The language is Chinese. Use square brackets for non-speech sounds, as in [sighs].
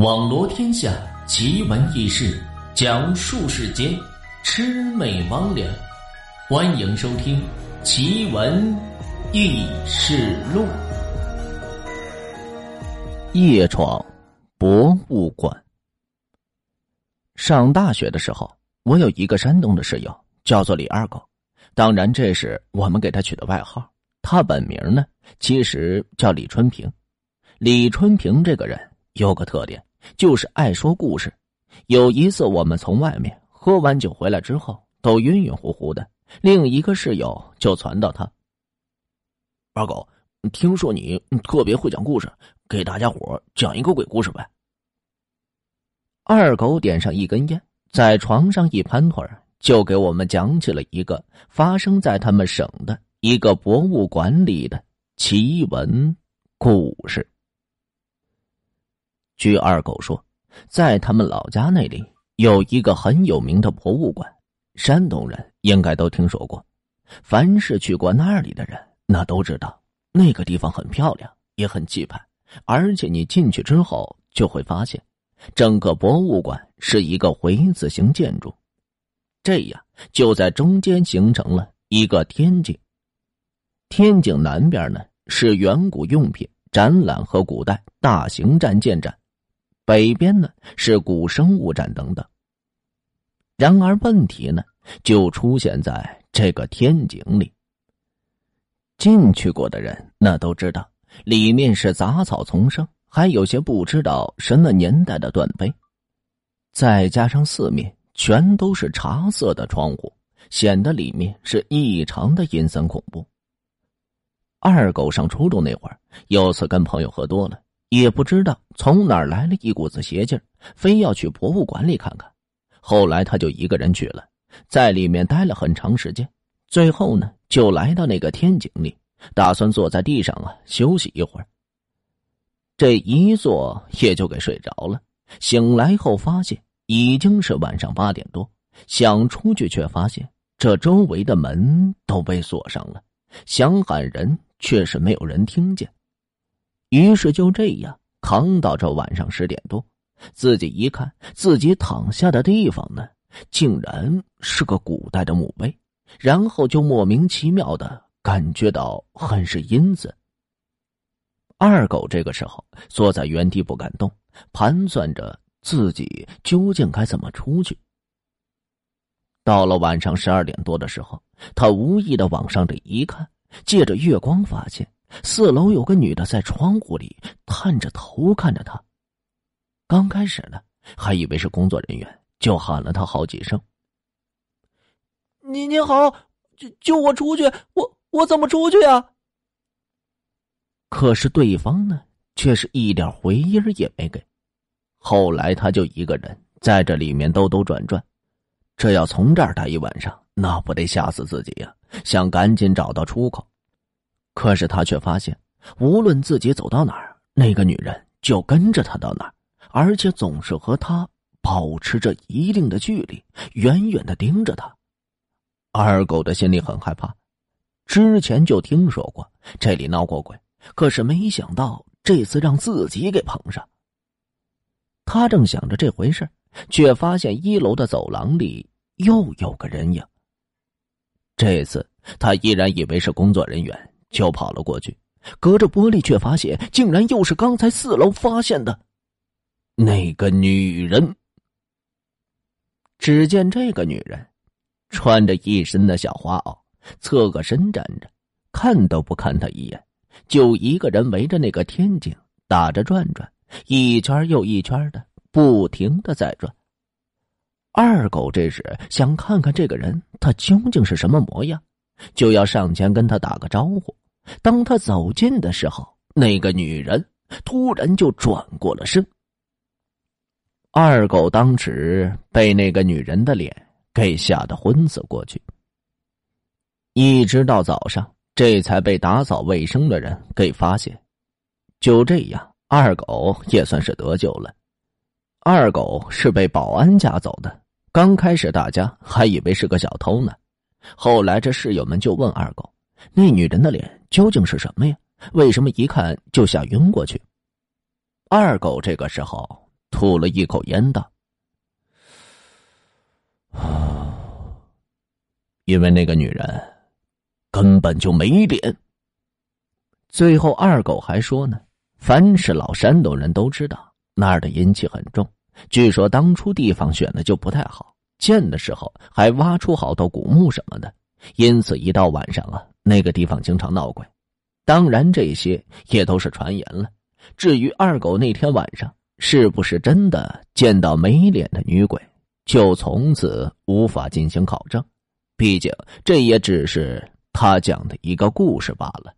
网罗天下奇闻异事，讲述世间魑魅魍魉。欢迎收听《奇闻异事录》。夜闯博物馆。上大学的时候，我有一个山东的室友，叫做李二狗。当然，这是我们给他取的外号。他本名呢，其实叫李春平。李春平这个人有个特点。就是爱说故事。有一次，我们从外面喝完酒回来之后，都晕晕乎乎的。另一个室友就传到他：“二狗，听说你特别会讲故事，给大家伙讲一个鬼故事呗。”二狗点上一根烟，在床上一盘腿就给我们讲起了一个发生在他们省的一个博物馆里的奇闻故事。据二狗说，在他们老家那里有一个很有名的博物馆，山东人应该都听说过。凡是去过那里的人，那都知道那个地方很漂亮，也很气派。而且你进去之后，就会发现，整个博物馆是一个回字形建筑，这样就在中间形成了一个天井。天井南边呢是远古用品展览和古代大型战舰展。北边呢是古生物展等等。然而问题呢就出现在这个天井里。进去过的人那都知道，里面是杂草丛生，还有些不知道什么年代的断碑，再加上四面全都是茶色的窗户，显得里面是异常的阴森恐怖。二狗上初中那会儿，有次跟朋友喝多了。也不知道从哪儿来了一股子邪劲儿非要去博物馆里看看。后来他就一个人去了，在里面待了很长时间。最后呢，就来到那个天井里，打算坐在地上啊休息一会儿。这一坐也就给睡着了。醒来后发现已经是晚上八点多，想出去却发现这周围的门都被锁上了，想喊人却是没有人听见。于是就这样扛到这晚上十点多，自己一看，自己躺下的地方呢，竟然是个古代的墓碑，然后就莫名其妙的感觉到很是阴森。二狗这个时候坐在原地不敢动，盘算着自己究竟该怎么出去。到了晚上十二点多的时候，他无意的往上这一看，借着月光发现。四楼有个女的在窗户里探着头看着他。刚开始呢，还以为是工作人员，就喊了他好几声。你你好，救救我出去！我我怎么出去呀？可是对方呢，却是一点回音也没给。后来他就一个人在这里面兜兜转转，这要从这儿待一晚上，那不得吓死自己呀！想赶紧找到出口。可是他却发现，无论自己走到哪儿，那个女人就跟着他到哪儿，而且总是和他保持着一定的距离，远远的盯着他。二狗的心里很害怕，之前就听说过这里闹过鬼，可是没想到这次让自己给碰上。他正想着这回事，却发现一楼的走廊里又有个人影。这次他依然以为是工作人员。就跑了过去，隔着玻璃却发现，竟然又是刚才四楼发现的那个女人。只见这个女人穿着一身的小花袄，侧个身站着，看都不看他一眼，就一个人围着那个天井打着转转，一圈又一圈的，不停的在转。二狗这时想看看这个人，他究竟是什么模样，就要上前跟他打个招呼。当他走近的时候，那个女人突然就转过了身。二狗当时被那个女人的脸给吓得昏死过去，一直到早上，这才被打扫卫生的人给发现。就这样，二狗也算是得救了。二狗是被保安架走的，刚开始大家还以为是个小偷呢，后来这室友们就问二狗。那女人的脸究竟是什么呀？为什么一看就吓晕过去？二狗这个时候吐了一口烟道：“ [sighs] 因为那个女人根本就没脸。”最后，二狗还说呢：“凡是老山东人都知道，那儿的阴气很重。据说当初地方选的就不太好，建的时候还挖出好多古墓什么的，因此一到晚上啊，那个地方经常闹鬼。当然，这些也都是传言了。至于二狗那天晚上是不是真的见到没脸的女鬼，就从此无法进行考证。毕竟，这也只是他讲的一个故事罢了。”